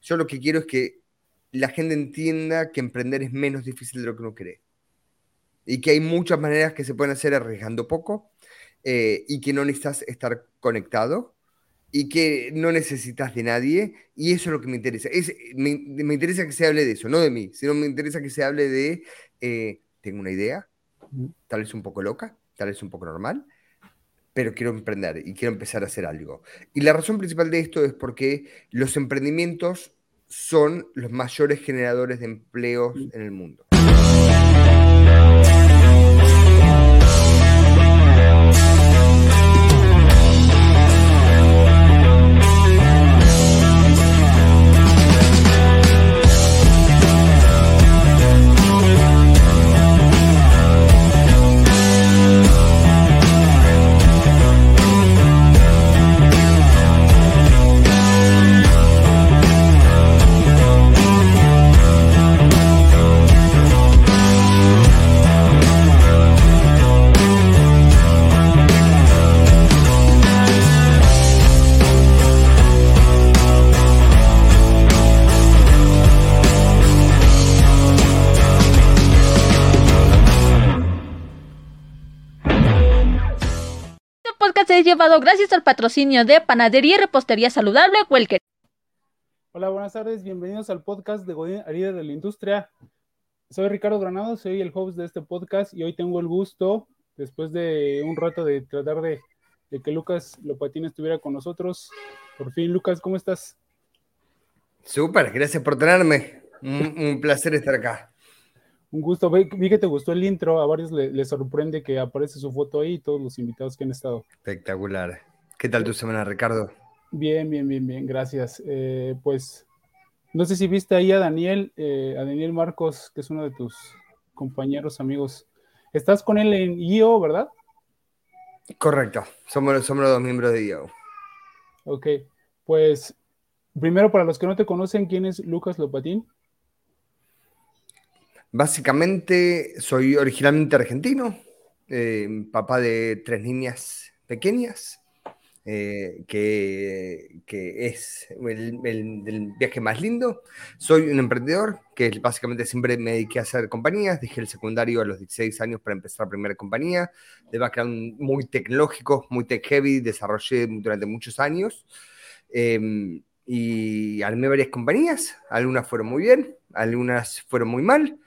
Yo lo que quiero es que la gente entienda que emprender es menos difícil de lo que uno cree. Y que hay muchas maneras que se pueden hacer arriesgando poco eh, y que no necesitas estar conectado y que no necesitas de nadie. Y eso es lo que me interesa. Es, me, interesa que se hable de eso, no de mí, sino me interesa que se hable de, eh, tengo una idea, tal vez un poco loca, tal vez un poco normal, pero quiero emprender y quiero empezar a hacer algo. Y la razón principal de esto es porque los emprendimientos son los mayores generadores de empleos en el mundo. Llevado gracias al patrocinio de Panadería y Repostería Saludable Welker. Hola, buenas tardes, bienvenidos al podcast de Godín Arida de la Industria. Soy Ricardo Granado, soy el host de este podcast y hoy tengo el gusto, después de un rato de tratar de, que Lucas Lopatín estuviera con nosotros. Por fin, Lucas, ¿cómo estás? Súper, gracias por tenerme. un placer estar acá. Un gusto. Vi, que te gustó el intro. A varios les sorprende que aparece su foto ahí y todos los invitados que han estado. Espectacular. ¿Qué tal tu semana, Ricardo? Bien, bien, bien, bien. Gracias. Eh, pues no sé si viste ahí a Daniel, eh, a Daniel Marcos, que es uno de tus compañeros, amigos. Estás con él en IO, ¿verdad? Correcto. Somos, somos los dos miembros de IO. Ok. Pues primero, para los que no te conocen, ¿quién es Lucas Lopatín? Básicamente soy originalmente argentino, eh, papá de tres niñas pequeñas, eh, que, es el, viaje más lindo. Soy un emprendedor que básicamente siempre me dediqué a hacer compañías. Dejé el secundario a los 16 años para empezar la primera compañía, de background muy tecnológico, muy tech heavy, desarrollé durante muchos años. Em, y armé varias compañías, algunas fueron muy bien, algunas fueron muy mal.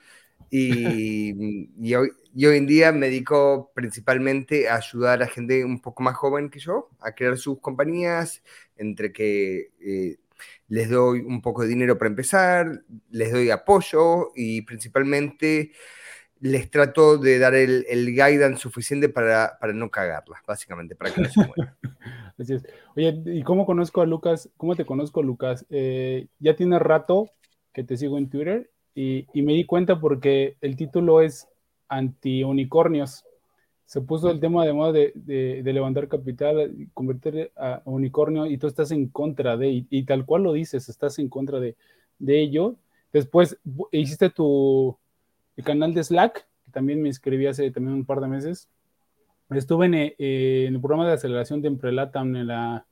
Y, hoy, hoy, en día me dedico principalmente a ayudar a gente un poco más joven que yo a crear sus compañías, entre que eh, les doy un poco de dinero para empezar, les doy apoyo y principalmente les trato de dar el, el guidance suficiente para, para, no cagarla, básicamente, para que no se mueran. Así. Oye, ¿y cómo conozco a Lucas? ¿Cómo te conozco, Lucas? Eh, ya tiene rato que te sigo en Twitter y, me di cuenta porque el título es anti-unicornios. Se puso el tema de moda de, levantar capital, convertir a unicornio y tú estás en contra de, y, tal cual lo dices, estás en contra de, ello. Después hiciste tu canal de Slack, que también me inscribí hace también un par de meses. Estuve en, eh, el programa de aceleración de Emprelatam en la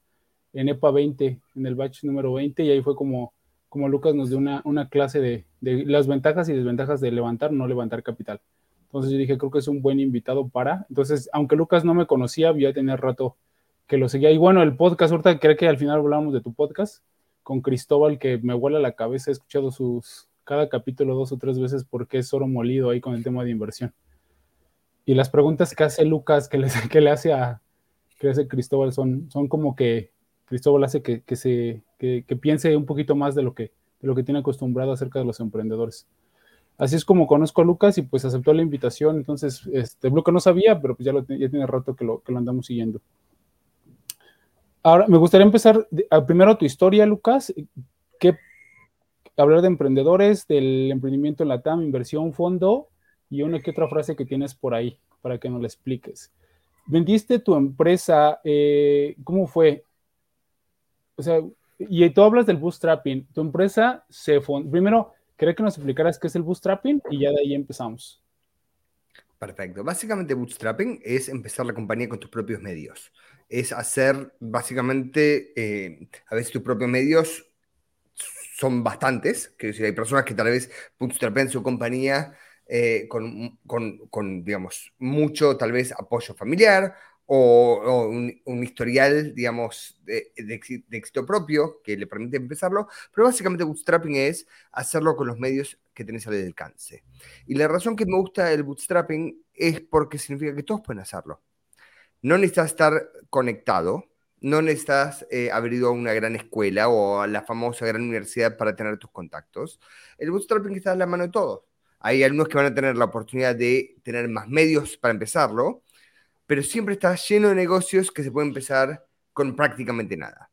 en EPA 20, en el batch número 20, y ahí fue como como Lucas nos dio una, una clase de, de, las ventajas y desventajas de levantar o no levantar capital. Entonces yo dije, creo que es un buen invitado para. Entonces, aunque Lucas no me conocía, ya tenía rato que lo seguía. Y bueno, el podcast, ahorita creo que al final hablábamos de tu podcast con Cristóbal, que me vuela la cabeza. He escuchado sus cada capítulo dos o tres veces porque es oro molido ahí con el tema de inversión. Y las preguntas que hace Lucas, que le, que le hace a que hace Cristóbal, son, son como que Cristóbal hace que, que se, que, piense un poquito más de lo, que, de lo que tiene acostumbrado acerca de los emprendedores. Así es como conozco a Lucas y pues aceptó la invitación. Entonces, este, Lucas no sabía, pero pues ya, lo, ya tiene rato que lo, que lo andamos siguiendo. Ahora, me gustaría empezar primero tu historia, Lucas. ¿Qué, hablar de emprendedores, del emprendimiento en la TAM, inversión, fondo y una que otra frase que tienes por ahí para que nos la expliques. Vendiste tu empresa, eh, ¿cómo fue? O sea, y tú hablas del bootstrapping. Tu empresa se Primero, quería que nos explicaras qué es el bootstrapping y ya de ahí empezamos. Perfecto. Básicamente, bootstrapping es empezar la compañía con tus propios medios. Es hacer, básicamente, eh, a veces tus propios medios son bastantes, que decir, hay personas que tal vez bootstrapean su compañía eh, con, con, con, digamos, mucho tal vez apoyo familiar o, un, historial, digamos, de, de, éxito propio que le permite empezarlo, pero básicamente bootstrapping es hacerlo con los medios que tenés al alcance. Y la razón que me gusta el bootstrapping es porque significa que todos pueden hacerlo. No necesitas estar conectado, no necesitas eh, haber ido a una gran escuela o a la famosa gran universidad para tener tus contactos. El bootstrapping está en la mano de todos. Hay algunos que van a tener la oportunidad de tener más medios para empezarlo, pero siempre está lleno de negocios que se pueden empezar con prácticamente nada.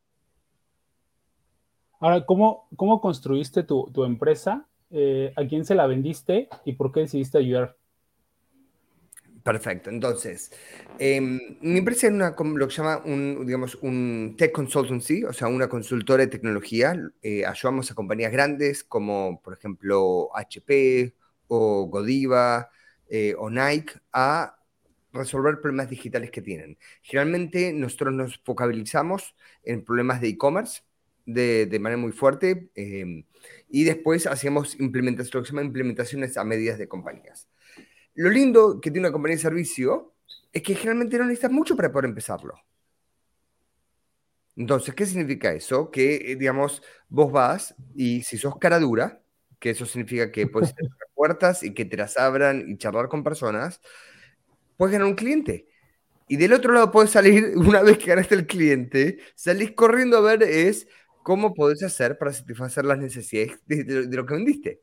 Ahora, ¿cómo, cómo construiste tu, tu empresa? Eh, ¿A quién se la vendiste y por qué decidiste ayudar? Perfecto. Entonces, em, mi empresa es una, lo que se llama un, digamos, un tech consultancy, o sea, una consultora de tecnología. Eh, ayudamos a compañías grandes como, por ejemplo, HP o Godiva eh, o Nike a resolver problemas digitales que tienen. Generalmente nosotros nos focalizamos en problemas de e-commerce de, de, manera muy fuerte em, y después hacíamos implementaciones, lo que se llama implementaciones a medidas de compañías. Lo lindo que tiene una compañía de servicio es que generalmente no necesitas mucho para poder empezarlo. Entonces, ¿qué significa eso? Que, eh, digamos, vos vas y si sos cara dura, que eso significa que puedes tener puertas y que te las abran y charlar con personas, puedes ganar un cliente. Y del otro lado puedes salir, una vez que ganaste el cliente, salís corriendo a ver es cómo podés hacer para satisfacer las necesidades de, lo que vendiste.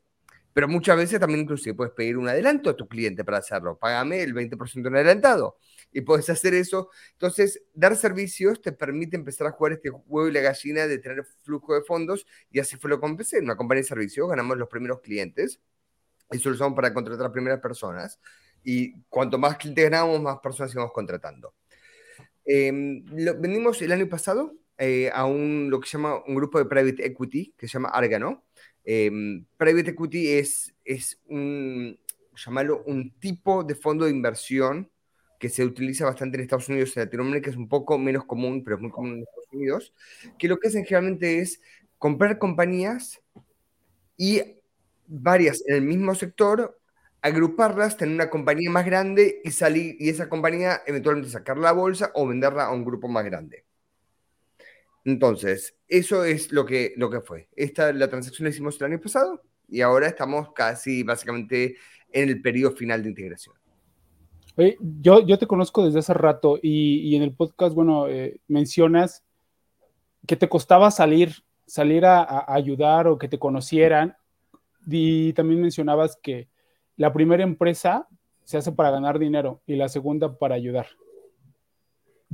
Pero muchas veces también inclusive puedes pedir un adelanto a tu cliente para hacerlo. Págame el 20% en adelantado. Y puedes hacer eso. Entonces, dar servicios te permite empezar a jugar este juego y la gallina de tener flujo de fondos. Y así fue lo que empecé. En una compañía de servicios ganamos los primeros clientes. Eso lo usamos para contratar a primeras personas. Y cuanto más clientes ganábamos, más personas íbamos contratando. Em, lo, vendimos el año pasado eh, a un, lo que se llama un grupo de private equity que se llama Argano Em, private equity es, es un, llamarlo, un tipo de fondo de inversión que se utiliza bastante en Estados Unidos y Latinoamérica, es un poco menos común, pero es muy común en Estados Unidos, que lo que hacen generalmente es comprar compañías y varias en el mismo sector, agruparlas, tener una compañía más grande y salir, y esa compañía eventualmente sacar la bolsa o venderla a un grupo más grande. Entonces, eso es lo que, lo que fue. Esta, la transacción la hicimos el año pasado y ahora estamos casi básicamente en el periodo final de integración. yo, yo te conozco desde hace rato y, en el podcast, bueno, eh, mencionas que te costaba salir, salir a, ayudar o que te conocieran y también mencionabas que la primera empresa se hace para ganar dinero y la segunda para ayudar.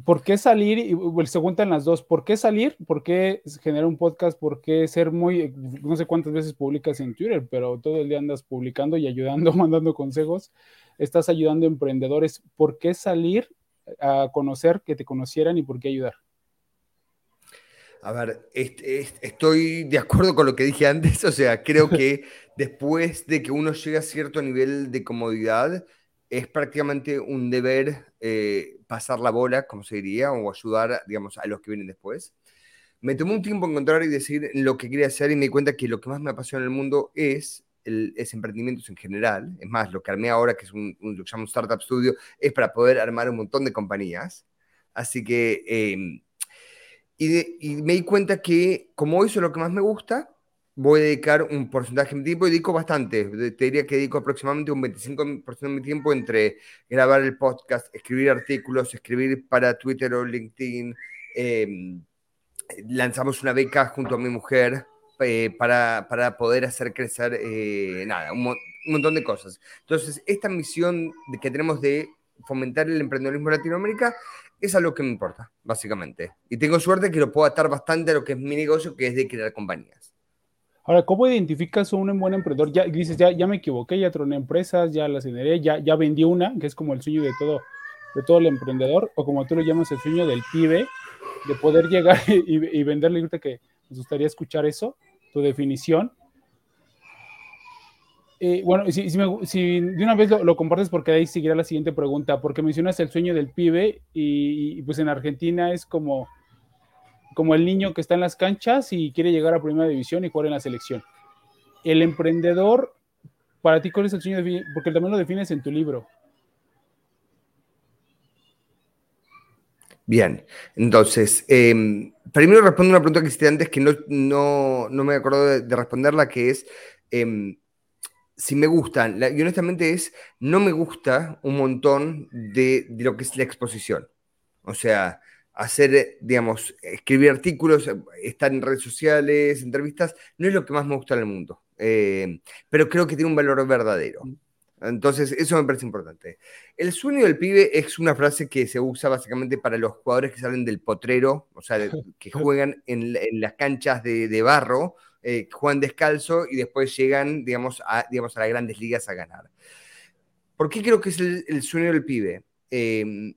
¿por qué salir? Se juntan las dos, ¿por qué salir? ¿Por qué generar un podcast? ¿Por qué ser muy, no sé cuántas veces publicas en Twitter, pero todo el día andas publicando y ayudando, mandando consejos? Estás ayudando a emprendedores. ¿Por qué salir a conocer, que te conocieran y por qué ayudar? A ver, estoy de acuerdo con lo que dije antes, o sea, creo que después de que uno llega a cierto nivel de comodidad, es prácticamente un deber eh, pasar la bola, como se diría, o ayudar, digamos, a los que vienen después. Me tomó un tiempo encontrar y decir lo que quería hacer y me di cuenta que lo que más me apasiona en el mundo es el, es emprendimientos en general. Es más, lo que armé ahora, que es un, lo que llamo un Startup Studio, es para poder armar un montón de compañías. Así que, em, y, me di cuenta que como eso es lo que más me gusta, voy a dedicar un porcentaje de mi tiempo y dedico bastante. Te diría que dedico aproximadamente un 25% de mi tiempo entre grabar el podcast, escribir artículos, escribir para Twitter o LinkedIn. Em, lanzamos una beca junto a mi mujer eh, para, para, poder hacer crecer, eh, nada, un, un, montón de cosas. Entonces, esta misión que tenemos de fomentar el emprendedorismo en Latinoamérica es algo que me importa, básicamente. Y tengo suerte que lo puedo atar bastante a lo que es mi negocio, que es de crear compañías. Ahora, ¿cómo identificas a un buen emprendedor? Ya dices, ya, ya me equivoqué, ya troné empresas, ya las generé, ya, ya vendí una, que es como el sueño de todo, de todo el emprendedor, o como tú lo llamas, el sueño del pibe, de poder llegar y, y venderle. Ahorita que nos gustaría escuchar eso, tu definición. Eh, bueno, si, de una vez lo, compartes, porque ahí seguirá la siguiente pregunta, porque mencionas el sueño del pibe y, pues en Argentina es como como el niño que está en las canchas y quiere llegar a primera división y jugar en la selección. El emprendedor, para ti, ¿cuál es el sueño? Porque también lo defines en tu libro. Bien, entonces, em, primero respondo una pregunta que hiciste antes que no, me acuerdo de, responderla, que es em, si me gustan. y honestamente es, no me gusta un montón de, lo que es la exposición. O sea, hacer, digamos, escribir artículos, estar en redes sociales, entrevistas, no es lo que más me gusta en el mundo. Eh, pero creo que tiene un valor verdadero. Entonces, eso me parece importante. El sueño del pibe es una frase que se usa básicamente para los jugadores que salen del potrero, o sea, que juegan en, las canchas de, barro, eh, juegan descalzo y después llegan, digamos a, digamos, a las grandes ligas a ganar. ¿Por qué creo que es el, sueño del pibe? Eh,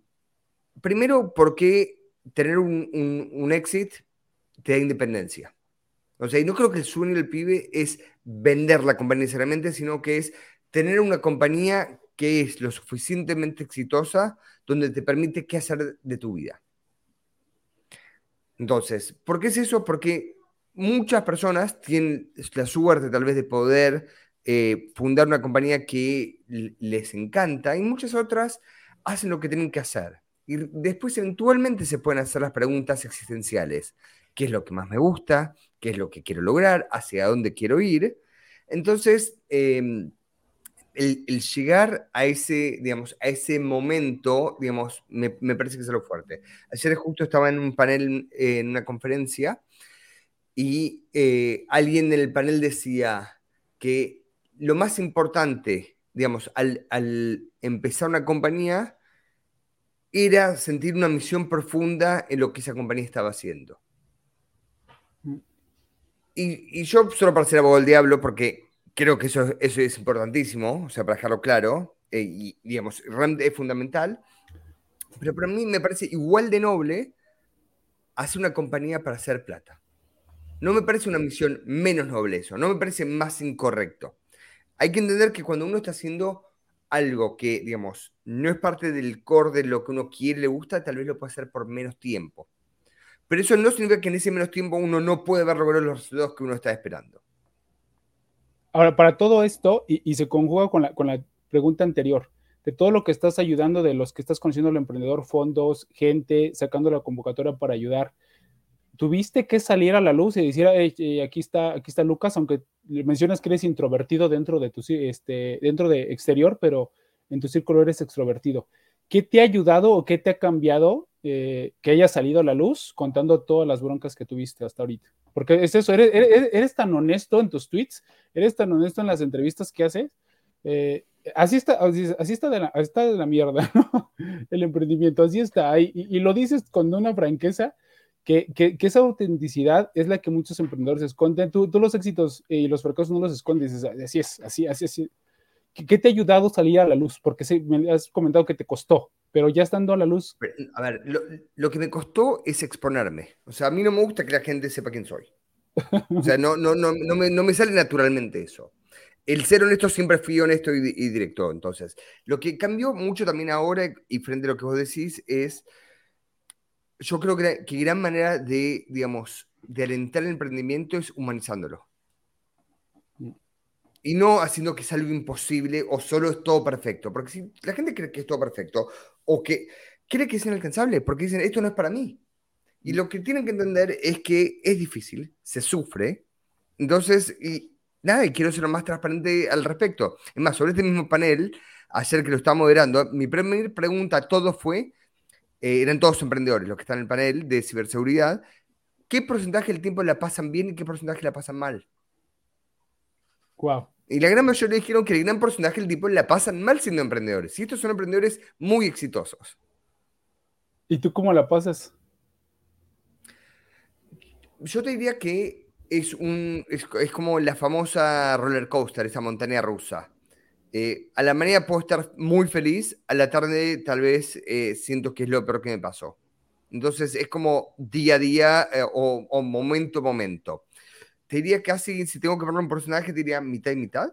primero, porque tener un, un, exit te da independencia. O sea, y no creo que el sueño del pibe es vender la compañía necesariamente, sino que es tener una compañía que es lo suficientemente exitosa donde te permite qué hacer de tu vida. Entonces, ¿por qué es eso? Porque muchas personas tienen la suerte tal vez de poder eh, fundar una compañía que les encanta y muchas otras hacen lo que tienen que hacer. Y después eventualmente se pueden hacer las preguntas existenciales. ¿Qué es lo que más me gusta? ¿Qué es lo que quiero lograr? ¿Hacia dónde quiero ir? Entonces, em, el, llegar a ese, digamos, a ese momento, digamos, me, parece que es algo fuerte. Ayer justo estaba en un panel, en una conferencia, y eh, alguien en el panel decía que lo más importante, digamos, al, al empezar una compañía era sentir una misión profunda en lo que esa compañía estaba haciendo. Mm. Y, yo, solo para ser abogado del diablo, porque creo que eso, eso es importantísimo, o sea, para dejarlo claro, eh, y digamos, es fundamental, pero para mí me parece igual de noble hacer una compañía para hacer plata. No me parece una misión menos noble eso, no me parece más incorrecto. Hay que entender que cuando uno está haciendo algo que, digamos, no es parte del core de lo que uno quiere, le gusta, tal vez lo puede hacer por menos tiempo. Pero eso no significa que en ese menos tiempo uno no puede ver lograr los resultados que uno está esperando. Ahora, para todo esto, y, se conjuga con la, con la pregunta anterior, de todo lo que estás ayudando, de los que estás conociendo al emprendedor, fondos, gente, sacando la convocatoria para ayudar, tuviste que salir a la luz y decir, aquí, está, aquí está Lucas, aunque mencionas que eres introvertido dentro de tu este, dentro de exterior, pero en tu círculo eres extrovertido. ¿Qué te ha ayudado o qué te ha cambiado eh, que haya salido a la luz contando todas las broncas que tuviste hasta ahorita? Porque es eso, eres, tan honesto en tus tweets, eres tan honesto en las entrevistas que haces. Eh, así está, así está de, la, está de la mierda, ¿no? El emprendimiento, así está. y, y lo dices con una franqueza que, esa autenticidad es la que muchos emprendedores esconden. Tú, tú los éxitos y los fracasos no los escondes, así es, así, así, así. ¿Qué te ha ayudado a salir a la luz? Porque me has comentado que te costó, pero ya estando a la luz. A ver, lo, que me costó es exponerme. O sea, a mí no me gusta que la gente sepa quién soy. O sea, no, no, no, no, me, no me sale naturalmente eso. El ser honesto siempre fui honesto y, y directo. Entonces, lo que cambió mucho también ahora y frente a lo que vos decís es yo creo que, que gran manera de, digamos, de alentar el emprendimiento es humanizándolo. Y no haciendo que sea algo imposible o solo es todo perfecto. Porque si la gente cree que es todo perfecto o que cree que es inalcanzable, porque dicen, esto no es para mí. Y lo que tienen que entender es que es difícil, se sufre. Entonces, y nada, y quiero ser lo más transparente al respecto. Es más, sobre este mismo panel, ayer que lo estaba moderando, mi primera pregunta a todos fue, eh, eran todos emprendedores los que están en el panel de ciberseguridad, ¿qué porcentaje del tiempo la pasan bien y qué porcentaje la pasan mal? Wow. Y la gran mayoría dijeron que el gran porcentaje del tiempo la pasan mal siendo emprendedores. Y estos son emprendedores muy exitosos. ¿Y tú cómo la pasas? Yo te diría que es, un, es como la famosa roller coaster, esa montaña rusa. Eh, a la mañana puedo estar muy feliz, a la tarde tal vez eh, siento que es lo peor que me pasó. Entonces es como día a día eh, o, momento a momento. Te diría casi, si tengo que poner un personaje, te diría mitad y mitad.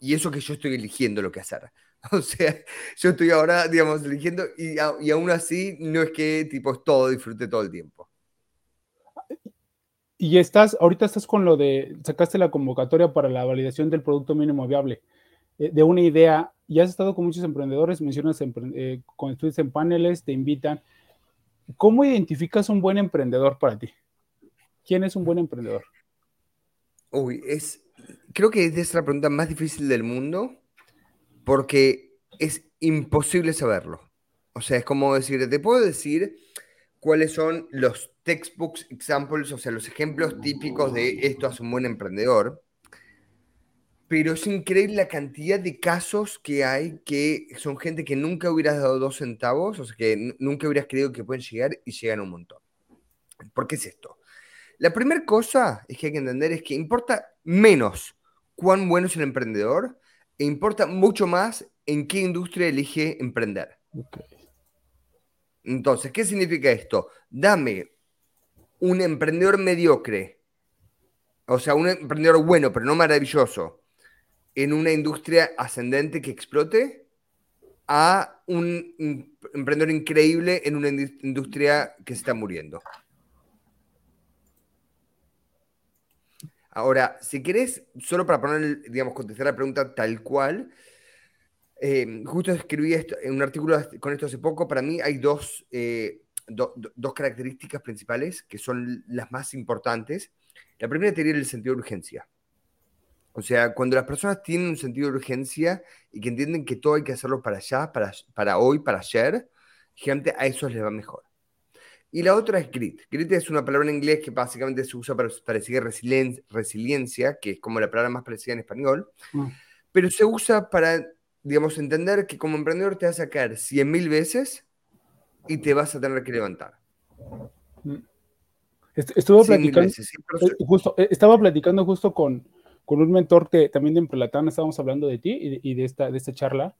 y eso que yo estoy eligiendo lo que hacer. O sea, yo estoy ahora, digamos, eligiendo y, y aún así no es que tipo es todo, disfrute todo el tiempo. Y estás, ahorita estás con lo de, sacaste la convocatoria para la validación del producto mínimo viable, eh, de una idea, y has estado con muchos emprendedores, mencionas eh, con estudios en paneles, te invitan. ¿Cómo identificas un buen emprendedor para ti? ¿Quién es un buen emprendedor? Uy, es, creo que es la pregunta más difícil del mundo porque es imposible saberlo. O sea, es como decir, te puedo decir cuáles son los textbooks examples, o sea, los ejemplos típicos de esto hace un buen emprendedor, pero es increíble la cantidad de casos que hay que son gente que nunca hubieras dado dos centavos, o sea, que nunca hubieras creído que pueden llegar y llegan un montón. ¿Por qué es esto? La primera cosa es que hay que entender es que importa menos cuán bueno es el emprendedor e importa mucho más en qué industria elige emprender. Entonces, ¿qué significa esto? Dame un emprendedor mediocre, o sea, un emprendedor bueno, pero no maravilloso, en una industria ascendente que explote, a un emprendedor increíble en una industria que se está muriendo. Ahora, si querés, solo para poner, digamos, contestar la pregunta tal cual, eh, justo escribí esto, en un artículo con esto hace poco, para mí hay dos, eh, dos características principales que son las más importantes. La primera sería el sentido de urgencia. O sea, cuando las personas tienen un sentido de urgencia y que entienden que todo hay que hacerlo para allá, para, para hoy, para ayer, gente, a eso les va mejor. Y la otra es grit. Grit es una palabra en inglés que básicamente se usa para, para decir resiliencia, que es como la palabra más parecida en español, mm. pero se usa para, digamos, entender que como emprendedor te vas a caer 100.000 veces y te vas a tener que levantar. Mm. Estuve platicando, eh, justo, eh, estaba platicando justo con, con un mentor que también de Emprelatán, estábamos hablando de ti y de, y de, esta, de esta charla,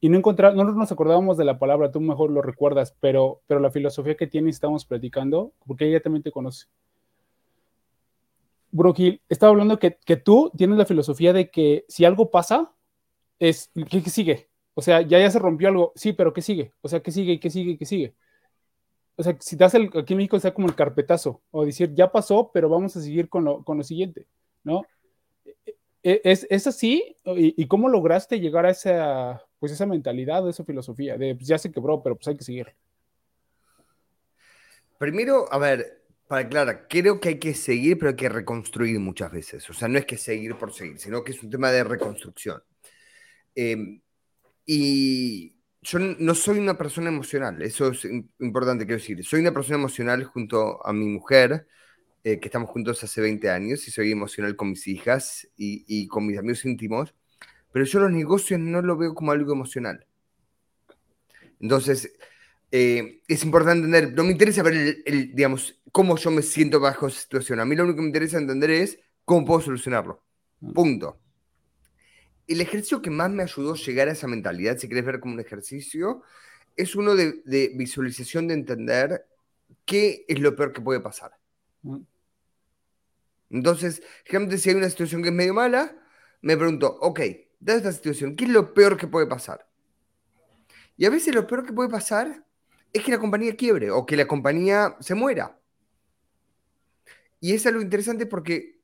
y no encontrar, no nos acordábamos de la palabra, tú mejor lo recuerdas, pero, pero la filosofía que tiene estamos platicando, porque ella también te conoce. Brokil, estaba hablando que, que, tú tienes la filosofía de que si algo pasa, es, ¿qué, sigue? O sea, ya, ya se rompió algo, sí, pero ¿qué sigue? O sea, ¿qué sigue? ¿Qué sigue? ¿Qué sigue? O sea, si das el, aquí en México está como el carpetazo, o decir, ya pasó, pero vamos a seguir con lo, con lo siguiente, ¿no? E, e, ¿Es, es así? ¿Y, ¿Y, cómo lograste llegar a esa, pues esa mentalidad, esa filosofía de pues ya se quebró, pero pues hay que seguir. Primero, a ver, para aclarar, creo que hay que seguir, pero hay que reconstruir muchas veces. O sea, no es que seguir por seguir, sino que es un tema de reconstrucción. Em, y yo no soy una persona emocional, eso es importante, quiero decir. Soy una persona emocional junto a mi mujer, eh, que estamos juntos hace 20 años, y soy emocional con mis hijas y con mis amigos íntimos pero yo los negocios no lo veo como algo emocional. Entonces, eh, es importante entender, no me interesa ver, el, digamos, cómo yo me siento bajo esa situación. A mí lo único que me interesa entender es cómo puedo solucionarlo. Ah. Punto. El ejercicio que más me ayudó a llegar a esa mentalidad, si querés ver como un ejercicio, es uno de, de visualización de entender qué es lo peor que puede pasar. Ah. Entonces, generalmente si hay una situación que es medio mala, me pregunto, ok, dada esta situación, ¿qué es lo peor que puede pasar? Y a veces lo peor que puede pasar es que la compañía quiebre o que la compañía se muera. Y es algo interesante porque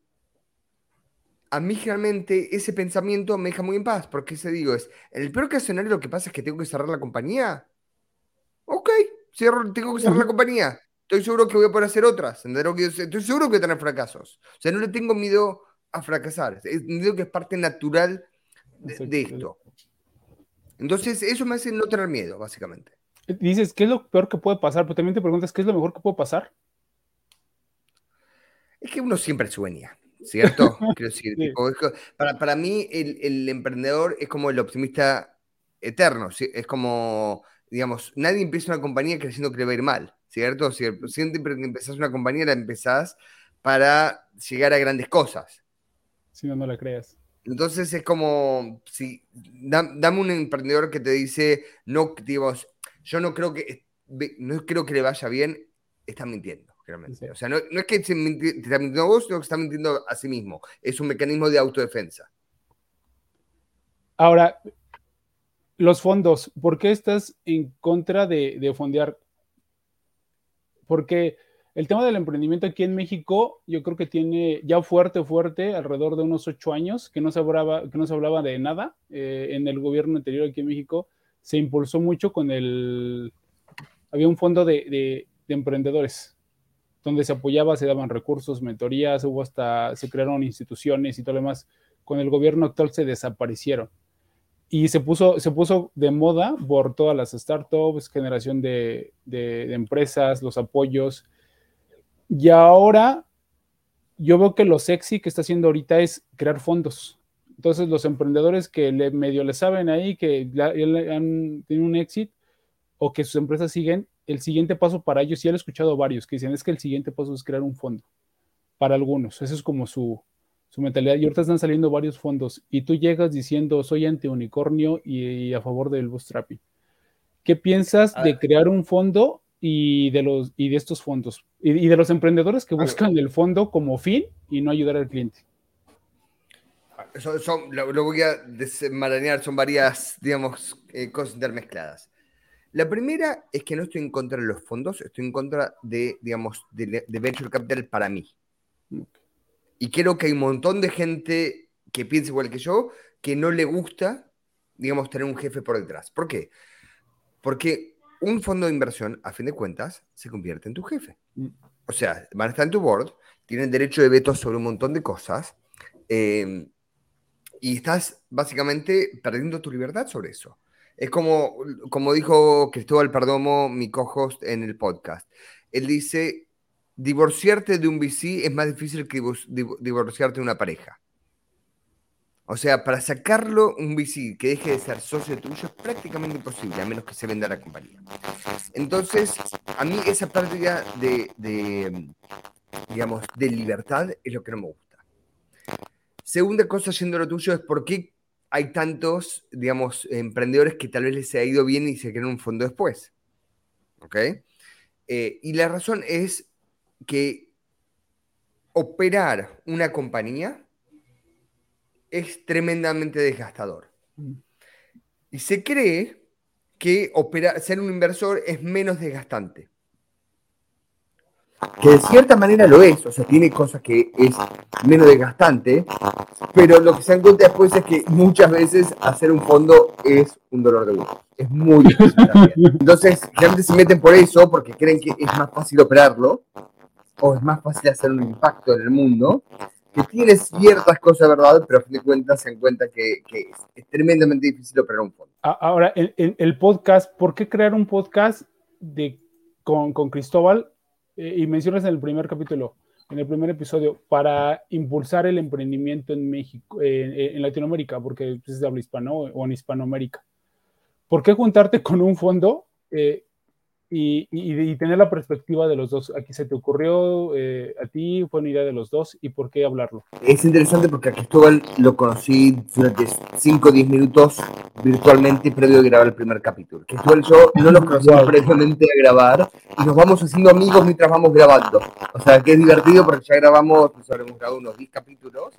a mí generalmente ese pensamiento me deja muy en paz, porque se digo es, en el peor escenario lo que pasa es que tengo que cerrar la compañía. Ok, cierro, tengo que cerrar la compañía. Estoy seguro que voy a poder hacer otras. Estoy seguro que voy a tener fracasos. O sea, no le tengo miedo a fracasar. Entiendo que es parte natural de, esto. Entonces, eso me hace no tener miedo, básicamente. Dices, ¿qué es lo peor que puede pasar? Pero también te preguntas, ¿qué es lo mejor que puede pasar? Es que uno siempre sueña, ¿cierto? Quiero decir, para, para, mí el, el, emprendedor es como el optimista eterno, es como, digamos, nadie empieza una compañía creyendo que le va a ir mal, ¿cierto? Siempre que empezás una compañía la empezás para llegar a grandes cosas. Si no, no la creas. Entonces es como, si, dame un emprendedor que te dice, no, digamos, yo no creo que, no creo que le vaya bien, está mintiendo, realmente. O sea, no, es que te, está mintiendo vos, sino que está mintiendo a sí mismo. Es un mecanismo de autodefensa. Ahora, los fondos, ¿por qué estás en contra de, de fondear? Porque el tema del emprendimiento aquí en México, yo creo que tiene ya fuerte, fuerte, alrededor de unos ocho años, que no se hablaba, que no se hablaba de nada. Eh, en el gobierno anterior aquí en México se impulsó mucho con el... Había un fondo de, de, de emprendedores donde se apoyaba, se daban recursos, mentorías, hubo hasta, se crearon instituciones y todo lo demás. Con el gobierno actual se desaparecieron y se puso, se puso de moda por todas las startups, generación de, empresas, los apoyos. Y ahora yo veo que lo sexy que está haciendo ahorita es crear fondos. Entonces los emprendedores que le, medio le saben ahí, que la, han tenido un éxito o que sus empresas siguen, el siguiente paso para ellos, y he escuchado varios que dicen es que el siguiente paso es crear un fondo para algunos. Eso es como su, su mentalidad. Y ahorita están saliendo varios fondos y tú llegas diciendo soy anti-unicornio y, y, a favor del bootstrapping. ¿Qué piensas de crear un fondo y de, los, y de estos fondos? Y, y de los emprendedores que buscan el fondo como fin y no ayudar al cliente. Son, son, lo, lo, voy a desmarañar, son varias, digamos, eh, cosas intermezcladas. La primera es que no estoy en contra de los fondos, estoy en contra de, digamos, de, de venture capital para mí. Okay. Y creo que hay un montón de gente que piensa igual que yo, que no le gusta, digamos, tener un jefe por detrás. ¿Por qué? Porque un fondo de inversión, a fin de cuentas, se convierte en tu jefe. O sea, van a estar en tu board, tienen derecho de veto sobre un montón de cosas, eh, y estás básicamente perdiendo tu libertad sobre eso. Es como, como dijo Cristóbal Perdomo, mi co-host en el podcast. Él dice, divorciarte de un VC es más difícil que divorciarte de una pareja. O sea, para sacarlo un VC que deje de ser socio tuyo es prácticamente imposible, a menos que se venda la compañía. Entonces, a mí esa práctica de, de, digamos, de libertad es lo que no me gusta. Segunda cosa, yendo lo tuyo, es por qué hay tantos, digamos, emprendedores que tal vez les ha ido bien y se crean un fondo después. ¿Ok? Eh, y la razón es que operar una compañía es tremendamente desgastador. Y se cree que operar, ser un inversor es menos desgastante. Que de cierta manera lo es, o sea, tiene cosas que es menos desgastante, pero lo que se dan cuenta después es que muchas veces hacer un fondo es un dolor de huevo. Es muy difícil también. Entonces, realmente se meten por eso, porque creen que es más fácil operarlo, o es más fácil hacer un impacto en el mundo, que tiene ciertas cosas verdad, pero a fin de cuentas se dan cuenta que, es, tremendamente difícil operar un fondo. Ahora, el, el, podcast, ¿por qué crear un podcast de, con, con Cristóbal? Eh, y mencionas en el primer capítulo, en el primer episodio, para impulsar el emprendimiento en México, eh, en Latinoamérica, porque es de habla hispano o en Hispanoamérica. ¿Por qué juntarte con un fondo eh, y, y, y, tener la perspectiva de los dos. Aquí se te ocurrió, eh, a ti fue una idea de los dos, ¿y por qué hablarlo? Es interesante porque a Cristóbal lo conocí durante 5 o 10 minutos virtualmente previo a grabar el primer capítulo. Cristóbal y yo no nos conocimos previamente a grabar y nos vamos haciendo amigos mientras vamos grabando. O sea, que es divertido porque ya grabamos, pues habremos grabado unos 10 capítulos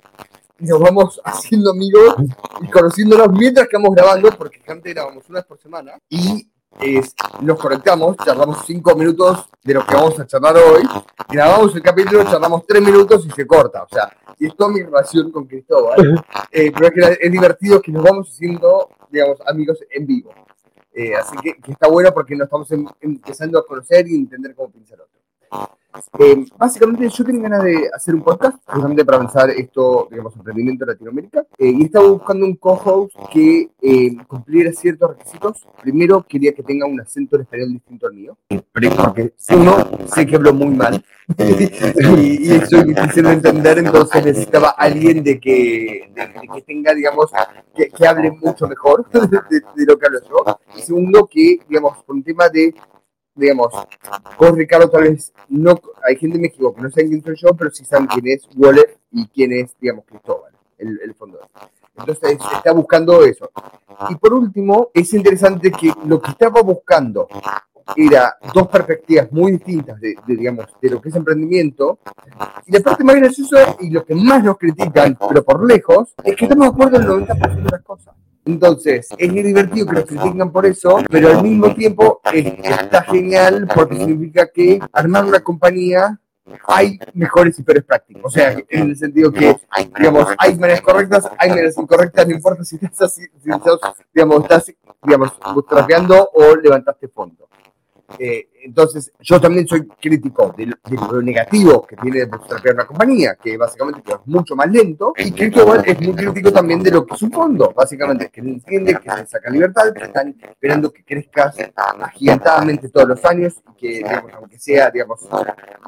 y nos vamos haciendo amigos y conociéndonos mientras que vamos grabando, porque antes grabamos una vez por semana y es, nos conectamos, charlamos cinco minutos de lo que vamos a charlar hoy, grabamos el capítulo, charlamos tres minutos y se corta. O sea, y es toda mi relación con Cristóbal. Eh, pero es que es divertido que nos vamos haciendo, digamos, amigos en vivo. Eh, así que, que, está bueno porque nos estamos em, empezando a conocer y entender cómo piensa el otro. Eh, básicamente yo tenía ganas de hacer un podcast, justamente para avanzar esto, digamos, emprendimiento en Latinoamérica, eh, y estaba buscando un co-host que eh, cumpliera ciertos requisitos. Primero, quería que tenga un acento en español distinto al mío, porque uno, sé que hablo muy mal, y, y soy difícil de entender, entonces necesitaba alguien de que, de, de que tenga, digamos, que, que, hable mucho mejor de, de lo que hablo yo. Y segundo, que, digamos, por un tema de digamos, con Ricardo tal vez no, hay gente en México que no saben quién soy yo, pero sí saben quién es Waller y quién es, digamos, Cristóbal, el, el fundador. Entonces está buscando eso. Y por último, es interesante que lo que estaba buscando era dos perspectivas muy distintas de, de, digamos, de lo que es emprendimiento. Y la parte más graciosa y lo que más nos critican, pero por lejos, es que estamos de acuerdo en el 90% de las cosas. Entonces, es divertido que nos critiquen por eso, pero al mismo tiempo está genial porque significa que armar una compañía hay mejores y peores prácticas. O sea, en el sentido que, digamos, hay maneras correctas, hay maneras incorrectas, no importa si estás, si estás digamos, estás, digamos, o levantaste fondo. Eh, entonces, yo también soy crítico de, lo negativo que tiene bootstrapear una compañía, que básicamente es mucho más lento, y que igual es muy crítico también de lo que es un fondo, básicamente, que no entiende, que se saca libertad, que están esperando que crezcas agigantadamente todos los años, y que, digamos, aunque sea, digamos,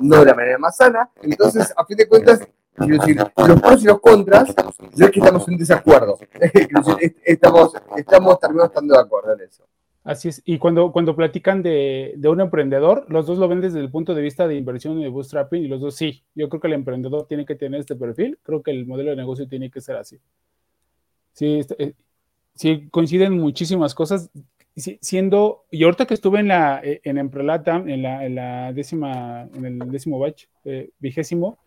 no de la manera más sana. Entonces, a fin de cuentas, Quiero decir, los pros y los contras, no es que estamos en desacuerdo. estamos, estamos terminando estando de acuerdo en eso. Así es. Y cuando, cuando platican de, de, un emprendedor, los dos lo ven desde el punto de vista de inversión y de bootstrapping, y los dos sí. Yo creo que el emprendedor tiene que tener este perfil. Creo que el modelo de negocio tiene que ser así. Sí, este, eh, coinciden muchísimas cosas. Siendo, y ahorita que estuve en la eh, en Emprelata, en la, en la décima, en el décimo batch, eh, vigésimo,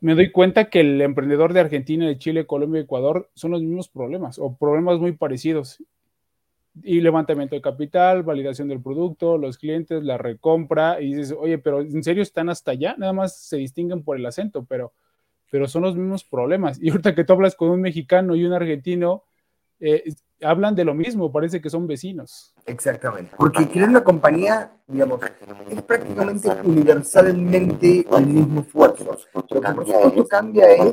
me doy cuenta que el emprendedor de Argentina, de Chile, Colombia y Ecuador son los mismos problemas o problemas muy parecidos y levantamiento de capital, validación del producto, los clientes, la recompra, y dices, oye, pero ¿en serio están hasta allá? Nada más se distinguen por el acento, pero, pero son los mismos problemas. Y ahorita que tú hablas con un mexicano y un argentino, eh, hablan de lo mismo, parece que son vecinos. Exactamente, porque crear una compañía, digamos, es prácticamente universalmente el mismo esfuerzo. Lo que por supuesto cambia es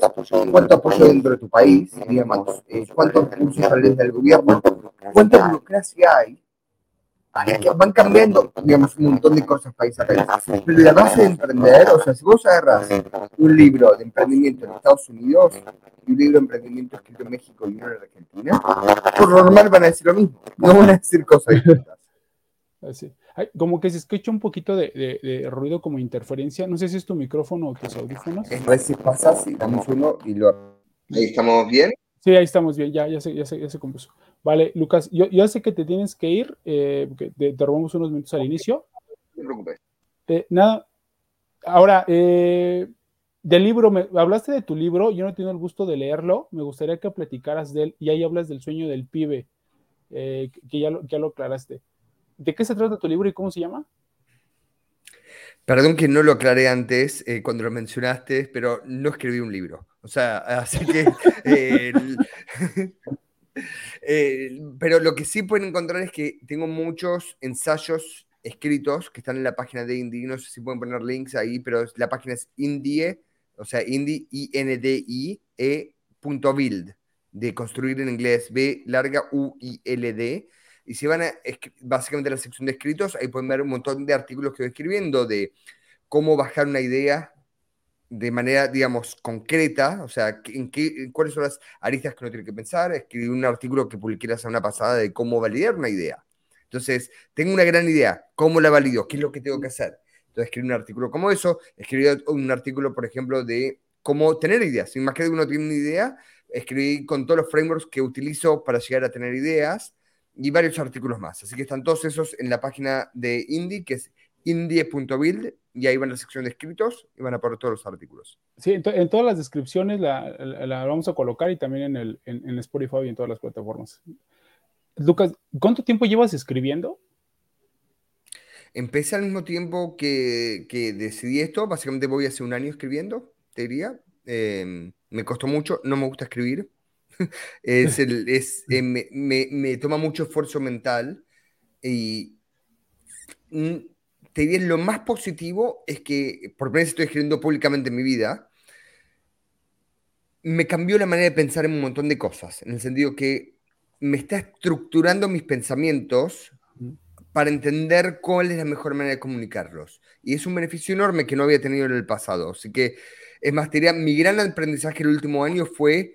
cuánto apoyo dentro de tu país, digamos, eh, cuántos recursos salen del gobierno, cuánta burocracia hay van cambiando, digamos, un montón de cosas país a país. Pero la base de emprender, o sea, si vos agarras un libro de emprendimiento en Estados Unidos y un libro de emprendimiento escrito en México y uno en Argentina, por lo normal van a decir lo mismo, no van a decir cosas distintas. Así. como que se escucha un poquito de, ruido como interferencia. No sé si es tu micrófono o tus audífonos. A veces pasa, si damos uno y lo... Ahí estamos bien. Sí, ahí estamos bien, ya, ya, se, ya, se, ya se compuso. Vale, Lucas, yo, yo sé que te tienes que ir, eh, porque te, robamos unos minutos al inicio. No te preocupes. Eh, nada, ahora, eh, del libro, me, hablaste de tu libro, yo no tengo el gusto de leerlo, me gustaría que platicaras de él, y ahí hablas del sueño del pibe, que, ya lo, ya lo aclaraste. ¿De qué se trata tu libro y cómo se llama? Perdón que no lo aclaré antes cuando lo mencionaste, pero no escribí un libro. O sea, así que Eh, pero lo que sí pueden encontrar es que tengo muchos ensayos escritos que están en la página de Indie. No sé si pueden poner links ahí, pero la página es indie, o sea, indie, i n d i e punto build, de construir en inglés, B larga U I L D. Y si van a básicamente la sección de escritos, ahí pueden ver un montón de artículos que voy escribiendo de cómo bajar una idea de manera, digamos, concreta, o sea, en qué, cuáles son las aristas que uno tiene que pensar. Escribí un artículo que publiqué la semana pasada de cómo validar una idea. Entonces, tengo una gran idea, ¿cómo la valido? ¿Qué es lo que tengo que hacer? Entonces, escribí un artículo como eso, escribí un artículo, por ejemplo, de cómo tener ideas. Sin más que uno tiene una idea, escribí con todos los frameworks que utilizo para llegar a tener ideas y varios artículos más. Así que están todos esos en la página de Indie, que es indie.build y ahí van la sección de escritos y van a poner todos los artículos. Sí, en, todas las descripciones la, vamos a colocar y también en, el, en, Spotify y en todas las plataformas. Lucas, ¿cuánto tiempo llevas escribiendo? Empecé al mismo tiempo que, que decidí esto, básicamente voy hace un año escribiendo, te diría. Em, me costó mucho, no me gusta escribir. es el, es, eh, me, me, me, toma mucho esfuerzo mental y te lo más positivo es que, por primera vez estoy escribiendo públicamente en mi vida, me cambió la manera de pensar en un montón de cosas, en el sentido que me está estructurando mis pensamientos para entender cuál es la mejor manera de comunicarlos. Y es un beneficio enorme que no había tenido en el pasado. Así que, es más, te diría, mi gran aprendizaje el último año fue,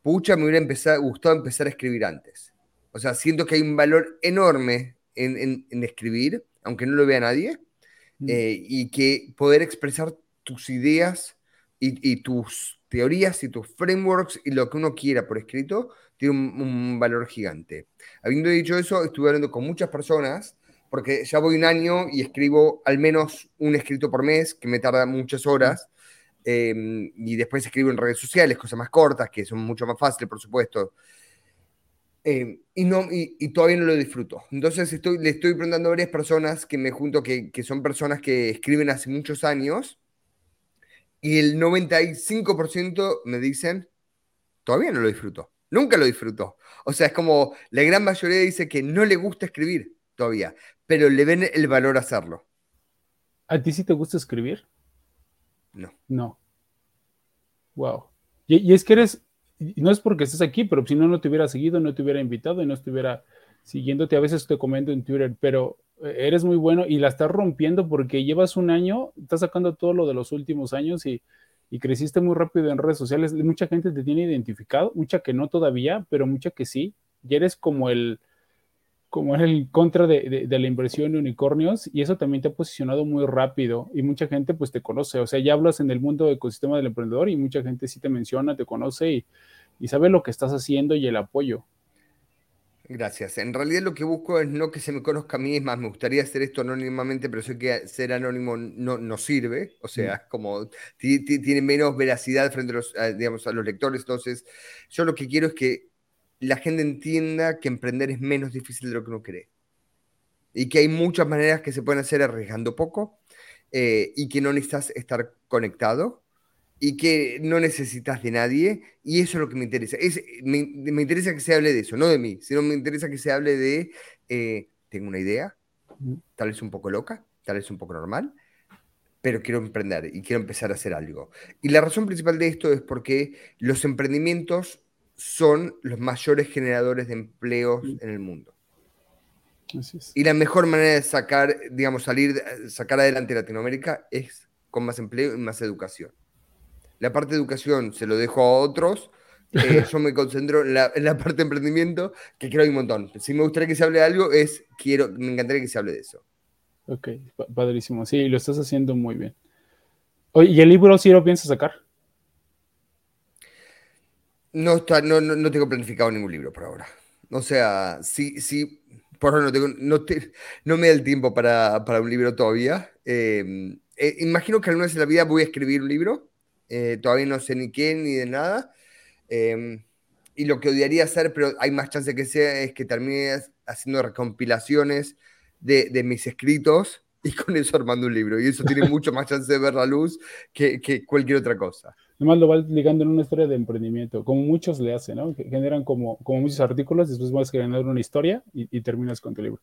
pucha, me hubiera empezado, gustado empezar a escribir antes. O sea, siento que hay un valor enorme en, en escribir, aunque no lo vea nadie, Mm. Eh, y que poder expresar tus ideas y, tus teorías y tus frameworks y lo que uno quiera por escrito tiene un, valor gigante. Habiendo dicho eso, estuve hablando con muchas personas porque ya voy un año y escribo al menos un escrito por mes, que me tarda muchas horas, em, y después escribo en redes sociales, cosas más cortas, que son mucho más fáciles, por supuesto. Eh, y, no, y, todavía no lo disfruto. Entonces estoy, le estoy preguntando a varias personas que me junto, que, que son personas que escriben hace muchos años, y el 95% me dicen, todavía no lo disfruto, nunca lo disfruto. O sea, es como la gran mayoría dice que no le gusta escribir todavía, pero le ven el valor a hacerlo. ¿A ti sí te gusta escribir? No. No. Wow. Y, es que eres, no es porque estés aquí, pero si no, no te hubiera seguido, no te hubiera invitado y no estuviera siguiéndote. A veces te comento en Twitter, pero eh, eres muy bueno y la estás rompiendo porque llevas un año, estás sacando todo lo de los últimos años y, y creciste muy rápido en redes sociales. Mucha gente te tiene identificado, mucha que no todavía, pero mucha que sí. Y eres como el, como el contra de, de, la inversión de unicornios y eso también te ha posicionado muy rápido y mucha gente pues te conoce, o sea, ya hablas en el mundo ecosistema del emprendedor y mucha gente sí te menciona, te conoce y, y sabe lo que estás haciendo y el apoyo. Gracias. En realidad lo que busco es no que se me conozca a mí, es más, me gustaría hacer esto anónimamente, pero sé que ser anónimo no, no sirve, o sea, mm. como tiene menos veracidad frente a los, digamos, a los lectores, entonces yo lo que quiero es que la gente entienda que emprender es menos difícil de lo que uno cree. Y que hay muchas maneras que se pueden hacer arriesgando poco eh, y que no necesitas estar conectado y que no necesitas de nadie. Y eso es lo que me interesa. Es, me, interesa que se hable de eso, no de mí, sino me interesa que se hable de, eh, tengo una idea, tal vez un poco loca, tal vez un poco normal, pero quiero emprender y quiero empezar a hacer algo. Y la razón principal de esto es porque los emprendimientos son los mayores generadores de empleos en el mundo. Y la mejor manera de sacar, digamos, salir, sacar adelante Latinoamérica es con más empleo y más educación. La parte de educación se lo dejo a otros. Eh, yo me concentro en la, parte de emprendimiento, que creo hay un montón. Si me gustaría que se hable de algo, es quiero, me encantaría que se hable de eso. Ok, padrísimo. Sí, lo estás haciendo muy bien. Oye, ¿y el libro sí lo piensas sacar? No, está, no, no, tengo planificado ningún libro por ahora. O sea, sí, sí, por ahora no, tengo, no, no me da el tiempo para, para un libro todavía. Em, eh, imagino que alguna vez en la vida voy a escribir un libro. Eh, todavía no sé ni qué ni de nada. Em, y lo que odiaría hacer, pero hay más chance que sea, es que termine haciendo recompilaciones de, de mis escritos y con eso armando un libro. Y eso tiene mucho más chance de ver la luz que, que cualquier otra cosa. Además lo vas ligando en una historia de emprendimiento, como muchos le hacen, ¿no? Generan como, como muchos artículos, después vas a generar una historia y, terminas con tu libro.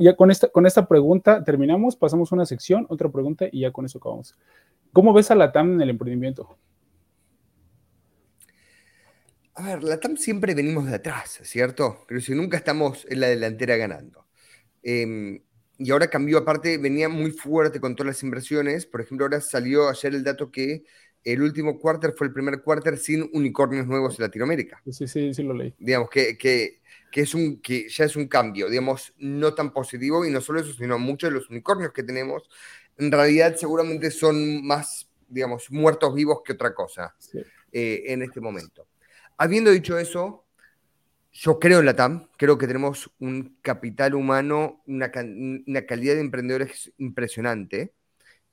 ya con esta, con esta pregunta terminamos, pasamos una sección, otra pregunta y ya con eso acabamos. ¿Cómo ves a la TAM en el emprendimiento? A ver, la TAM siempre venimos de atrás, ¿cierto? Pero si nunca estamos en la delantera ganando. Eh, y ahora cambió, aparte, venía muy fuerte con todas las inversiones. Por ejemplo, ahora salió ayer el dato que el último quarter fue el primer quarter sin unicornios nuevos en Latinoamérica. Sí, sí, sí lo leí. Digamos que, que, que, es un, que ya es un cambio, digamos, no tan positivo y no solo eso, sino muchos de los unicornios que tenemos en realidad seguramente son más, digamos, muertos vivos que otra cosa eh, en este momento. Habiendo dicho eso, yo creo en la TAM, creo que tenemos un capital humano, una, calidad de emprendedores impresionante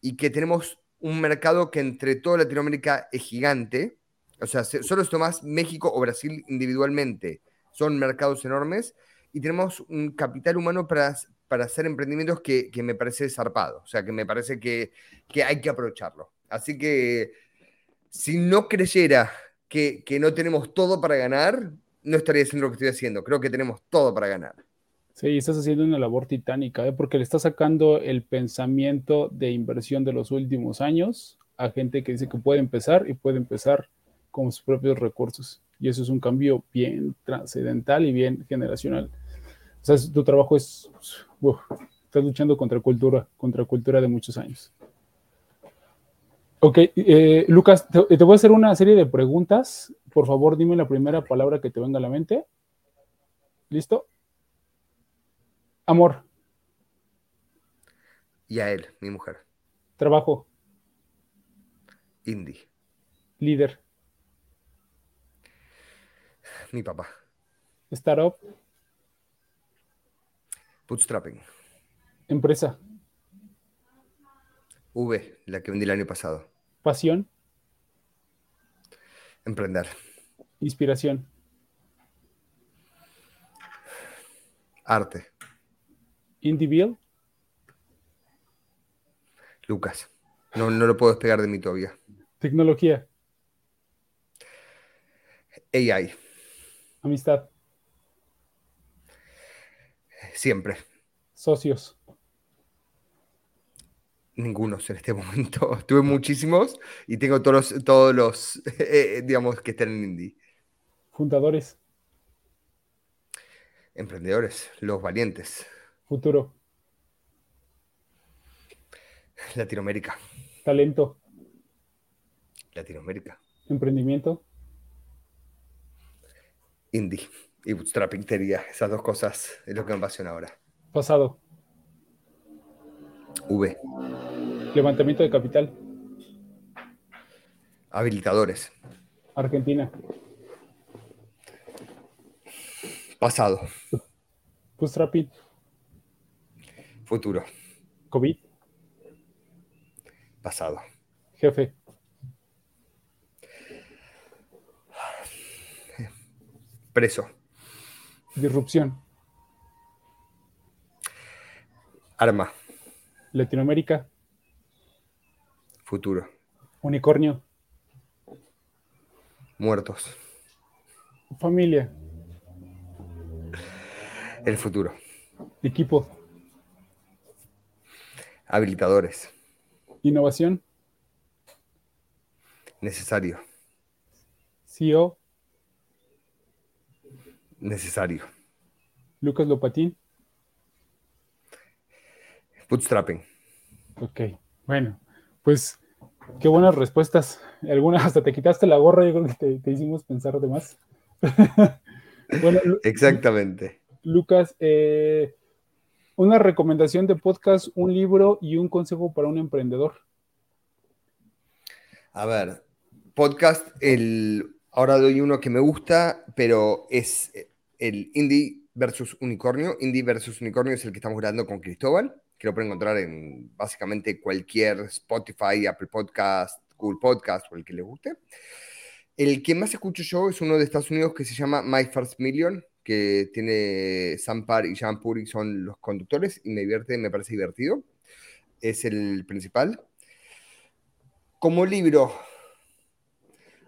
y que tenemos un mercado que entre toda Latinoamérica es gigante. O sea, solo si tomás México o Brasil individualmente, son mercados enormes y tenemos un capital humano para, para hacer emprendimientos que, me parece zarpado. O sea, que me parece que, que hay que aprovecharlo. Así que si no creyera que, que no tenemos todo para ganar, no estaría haciendo lo que estoy haciendo. Creo que tenemos todo para ganar. Sí, estás haciendo una labor titánica, ¿eh? porque le estás sacando el pensamiento de inversión de los últimos años a gente que dice que puede empezar y puede empezar con sus propios recursos. Y eso es un cambio bien trascendental y bien generacional. O sea, tu trabajo es, estás luchando contra cultura, contra cultura de muchos años. Ok, eh, Lucas, te, te voy a hacer una serie de preguntas por favor, dime la primera palabra que te venga a la mente. ¿Listo? Amor. Y a él, mi mujer. Trabajo. Indie. Líder. Mi papá. Startup. Bootstrapping. Empresa. V, la que vendí el año pasado. Pasión. Emprender. Inspiración. Arte. Indie. Lucas. No, no lo puedo despegar de mí todavía. Tecnología. AI. Amistad. Siempre. Socios. Ningunos en este momento. Tuve muchísimos y tengo todos los, todos los eh, digamos, que están en indie. Fundadores. Emprendedores, los valientes. Futuro. Latinoamérica. Talento. Latinoamérica. Emprendimiento. Indie y bootstrapping. Esas dos cosas es lo que me apasiona ahora. Pasado. V. Levantamiento de capital. Habilitadores. Argentina. Pasado. Bootstrapping. Futuro. COVID. Pasado. Jefe. Preso. Disrupción. Arma. Latinoamérica. Futuro. Unicornio. Muertos. Familia. El futuro. Equipo. Habilitadores. Innovación. Necesario. CEO. Necesario. Lucas Lopatín. Bootstrapping. Ok, bueno, pues qué buenas respuestas. Algunas hasta te quitaste la gorra, yo creo que te, te hicimos pensar de más. bueno, Exactamente. Lucas, eh, una recomendación de podcast, un libro y un consejo para un emprendedor. A ver, podcast, el, ahora doy uno que me gusta, pero es el Indie versus Unicornio. Indie versus Unicornio es el que estamos grabando con Cristóbal, que lo pueden encontrar en básicamente cualquier Spotify, Apple Podcast, Google Podcast o el que les guste. El que más escucho yo es uno de Estados Unidos que se llama My First Million, que tiene Sam Parr y Jean Puri son los conductores y me divierte, me parece divertido. Es el principal. Como libro,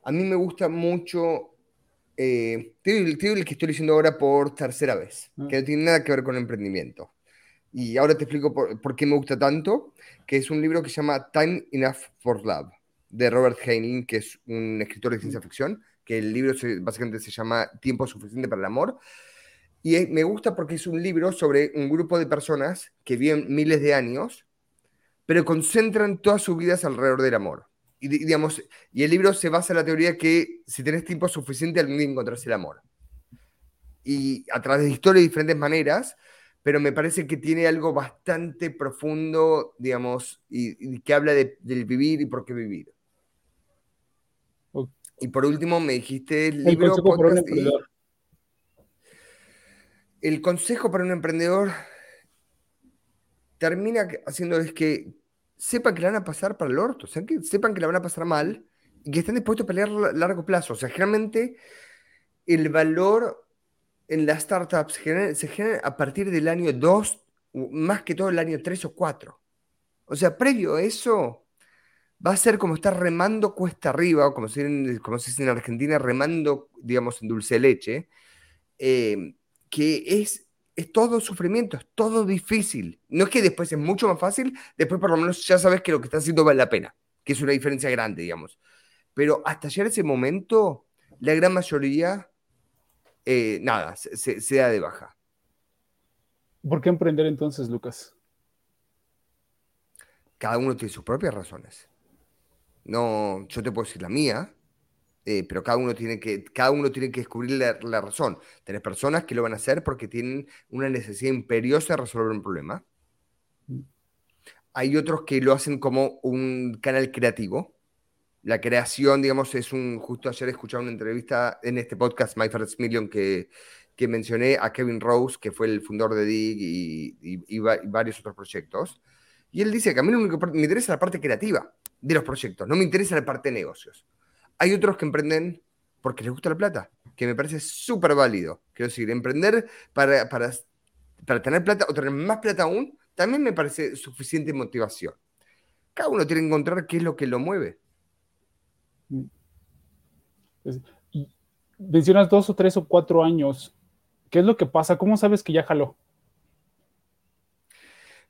a mí me gusta mucho. Eh, te, digo, te digo el que estoy leyendo ahora por tercera vez, Ah. que no tiene nada que ver con emprendimiento. Y ahora te explico por, por qué me gusta tanto, que es un libro que se llama Time Enough for Love, de Robert Heinlein, que es un escritor de ciencia ficción, que el libro básicamente se llama Tiempo suficiente para el amor. Y me gusta porque es un libro sobre un grupo de personas que viven miles de años, pero concentran todas sus vidas alrededor del amor. Y, di- digamos, y el libro se basa en la teoría que si tenés tiempo suficiente, algún día encontrarás el amor. Y a través de historias de diferentes maneras, pero me parece que tiene algo bastante profundo, digamos, y, y que habla de- del vivir y por qué vivir. Y por último, me dijiste el El libro, consejo para un emprendedor. el consejo para un emprendedor termina haciéndoles que sepan que la van a pasar para el orto, o sea, que sepan que la van a pasar mal y que estén dispuestos a pelear a largo plazo. O sea, generalmente el valor en las startups genera- se genera a partir del año 2, más que todo el año 3 o 4. O sea, previo a eso, va a ser como estar remando cuesta arriba, o como se, dice en- como se dice en Argentina, remando, digamos, en dulce leche, eh, que es, es todo sufrimiento, es todo difícil. No es que después es mucho más fácil, después por lo menos ya sabes que lo que estás haciendo vale la pena, que es una diferencia grande, digamos. Pero hasta llegar a ese momento, la gran mayoría, eh, nada, se, se- se da de baja. ¿Por qué emprender entonces, Lucas? Cada uno tiene sus propias razones. No, yo te puedo decir la mía, eh, pero cada uno tiene que, cada uno tiene que descubrir la, razón. Tenés personas que lo van a hacer porque tienen una necesidad imperiosa de resolver un problema. Hay otros que lo hacen como un canal creativo. La creación, digamos, es un. Justo ayer escuchaba una entrevista en este podcast, My First Million, que, que mencioné a Kevin Rose, que fue el fundador de Dig y, y- y va- y varios otros proyectos. Y él dice que a mí único que me interesa es la parte creativa de los proyectos, no me interesa la parte de negocios. Hay otros que emprenden porque les gusta la plata, que me parece súper válido. Quiero decir, emprender para, para para tener plata o tener más plata aún, también me parece suficiente motivación. Cada uno tiene que encontrar qué es lo que lo mueve. mencionas dos o tres o cuatro años. ¿Qué es lo que pasa? ¿Cómo sabes que ya jaló?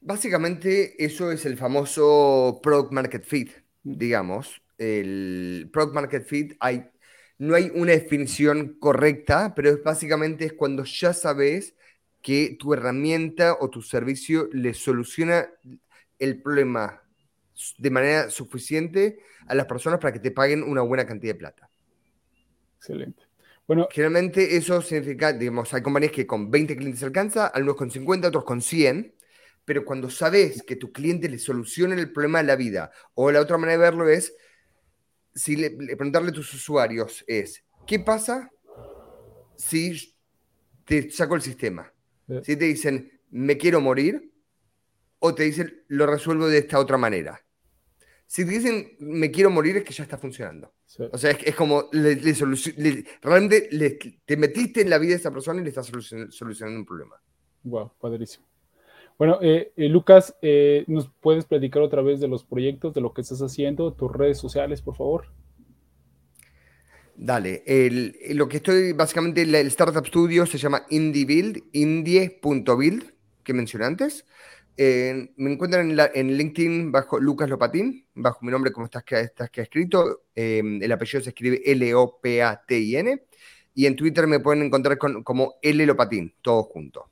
Básicamente, eso es el famoso Product Market Fit, digamos. El Product Market Fit, hay, no hay una definición correcta, pero es básicamente es cuando ya sabes que tu herramienta o tu servicio le soluciona el problema de manera suficiente a las personas para que te paguen una buena cantidad de plata. Excelente. Bueno, generalmente eso significa, digamos, hay compañías que con 20 clientes alcanza, algunos con 50, otros con 100, pero cuando sabes que tu cliente le soluciona el problema de la vida, o la otra manera de verlo es, si le, preguntarle a tus usuarios es, ¿qué pasa si te saco el sistema? Si te dicen, me quiero morir, o te dicen, lo resuelvo de esta otra manera. Si te dicen me quiero morir, es que ya está funcionando. O sea, es, como realmente te metiste en la vida de esa persona y le estás solucionando un problema. Wow, padrísimo. Bueno, eh, eh, Lucas, eh, ¿nos puedes platicar otra vez de los proyectos, de lo que estás haciendo, tus redes sociales, por favor? Dale, lo que estoy, básicamente, el Startup Studio se llama IndieBuild, indie.build, que mencioné antes me encuentran en, LinkedIn bajo Lucas Lopatín, bajo mi nombre como estás que, estás ha escrito. Em, el apellido se escribe L-O-P-A-T-I-N. Y en Twitter me pueden encontrar como L Lopatín, todo junto.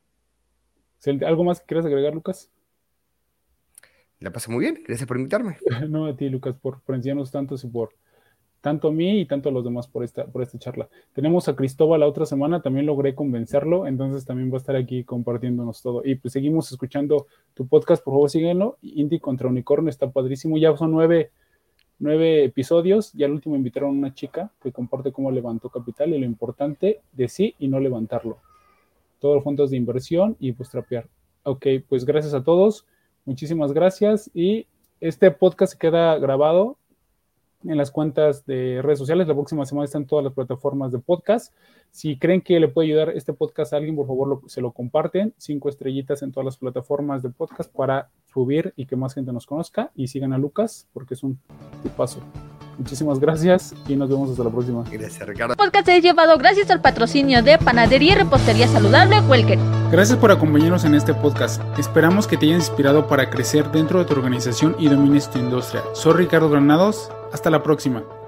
¿Algo más que quieras agregar, Lucas? La pasé muy bien, gracias por invitarme. no, a ti, Lucas, por, por enseñarnos tantos y por tanto a mí y tanto a los demás por esta, por esta charla. Tenemos a Cristóbal la otra semana, también logré convencerlo, entonces también va a estar aquí compartiéndonos todo. Y pues seguimos escuchando tu podcast, por favor síguenlo. Indie contra Unicornio está padrísimo, ya son nueve, nueve episodios, ya al último invitaron a una chica que comparte cómo levantó capital y lo importante de sí y no levantarlo. Todos los fondos de inversión y pues trapear. Ok, pues gracias a todos, muchísimas gracias y este podcast queda grabado en las cuentas de redes sociales. La próxima semana están todas las plataformas de podcast. Si creen que le puede ayudar este podcast a alguien, por favor, se lo comparten. Cinco estrellitas en todas las plataformas de podcast para subir y que más gente nos conozca. Y sigan a Lucas porque es un paso. Muchísimas gracias y nos vemos hasta la próxima. Gracias, Ricardo. Podcast es llevado gracias al patrocinio de Panadería y Repostería Saludable Welker. Gracias por acompañarnos en este podcast. Esperamos que te hayas inspirado para crecer dentro de tu organización y domines tu industria. Soy Ricardo Granados. Hasta la próxima.